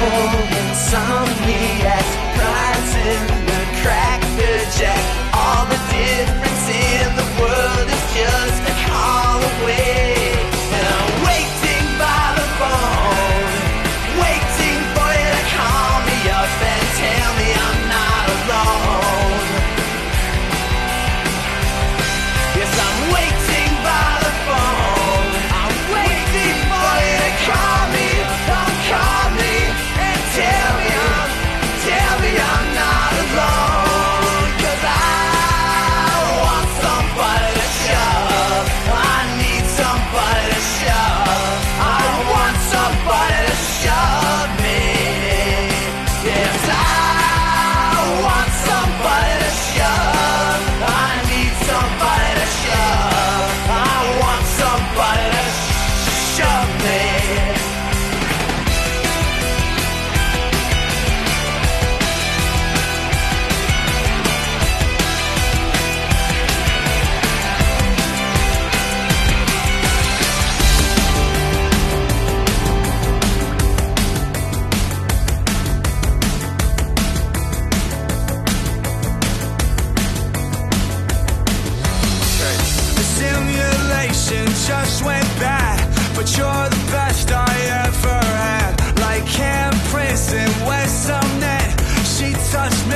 for inside. conversation just went bad, but you're the best I ever had. Like handprints in West Sumnet, she touched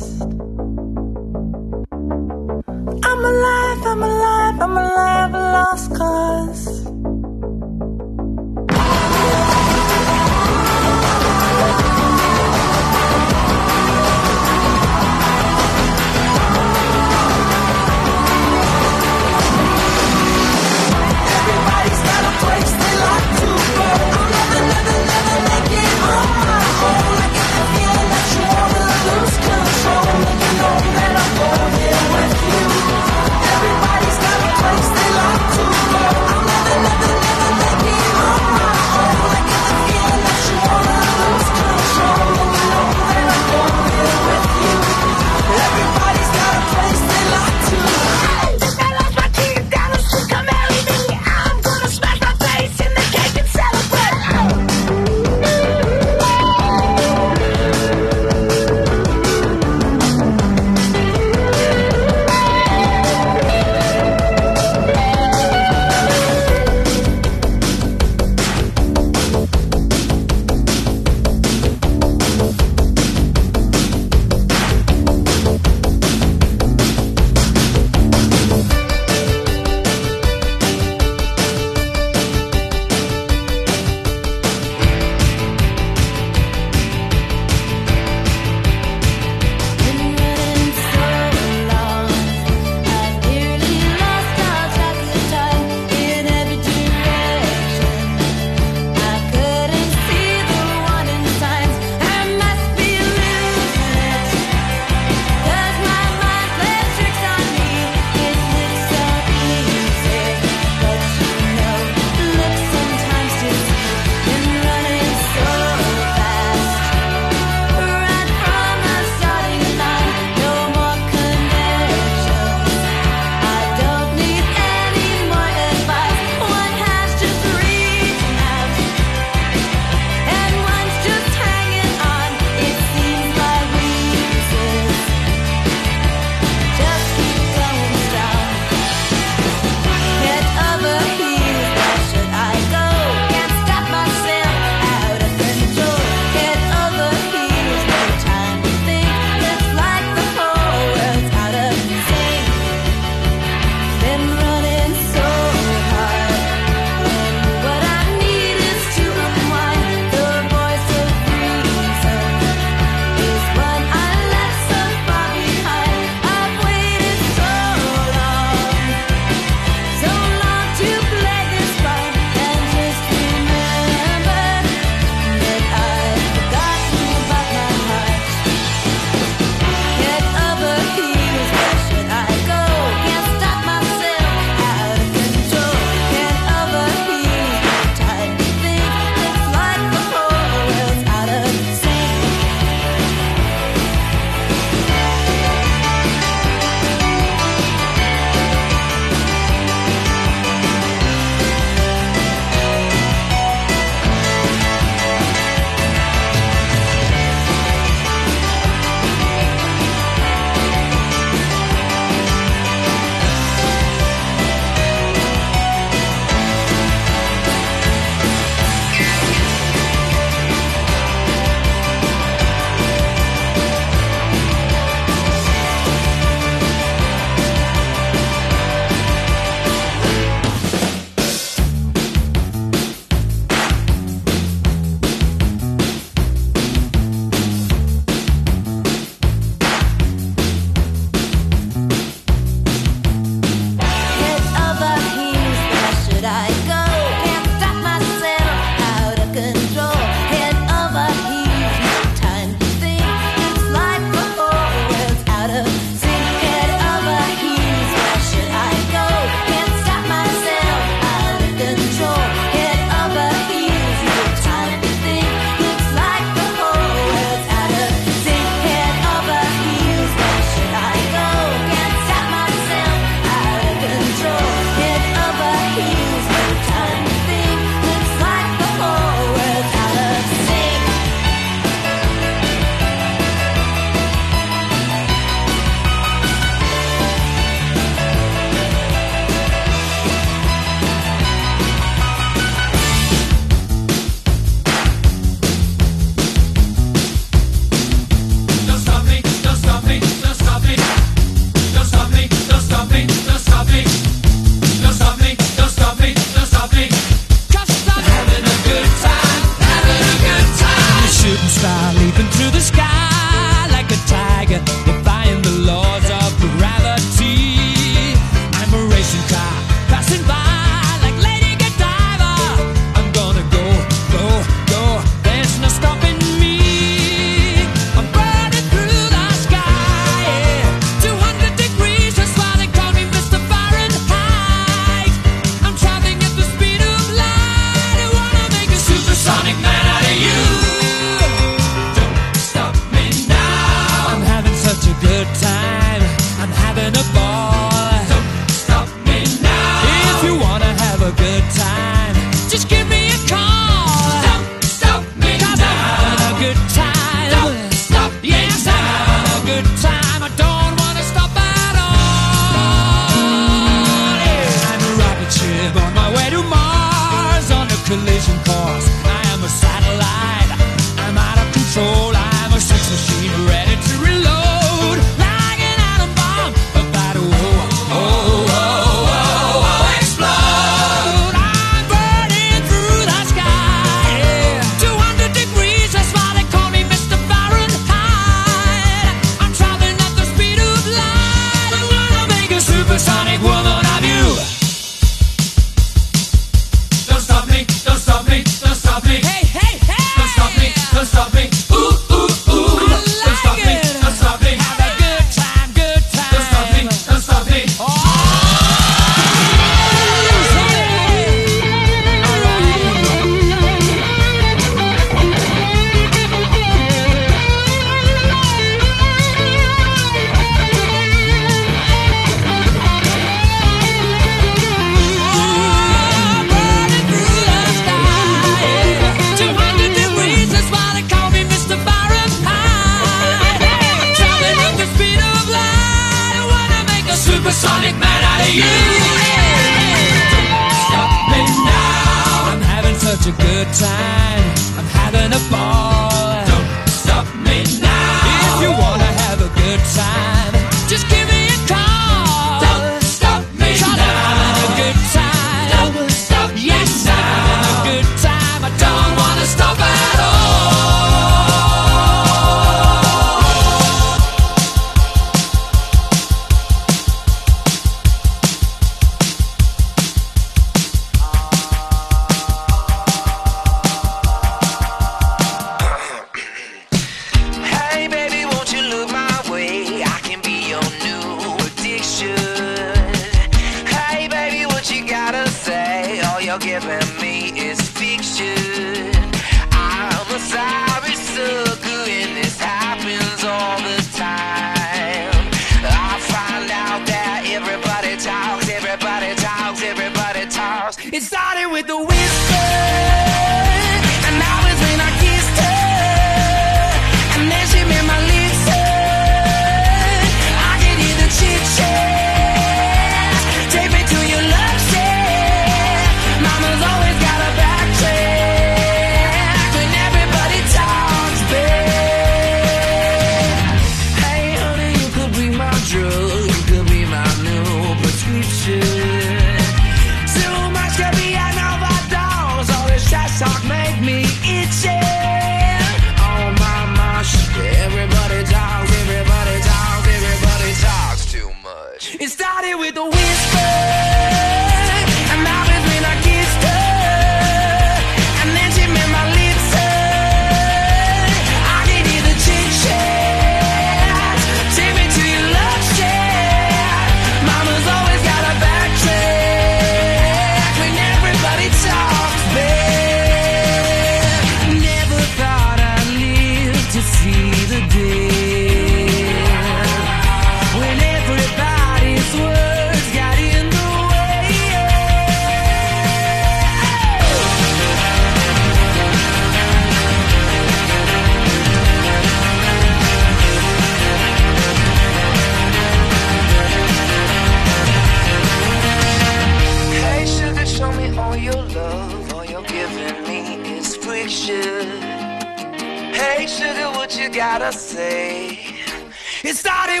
It started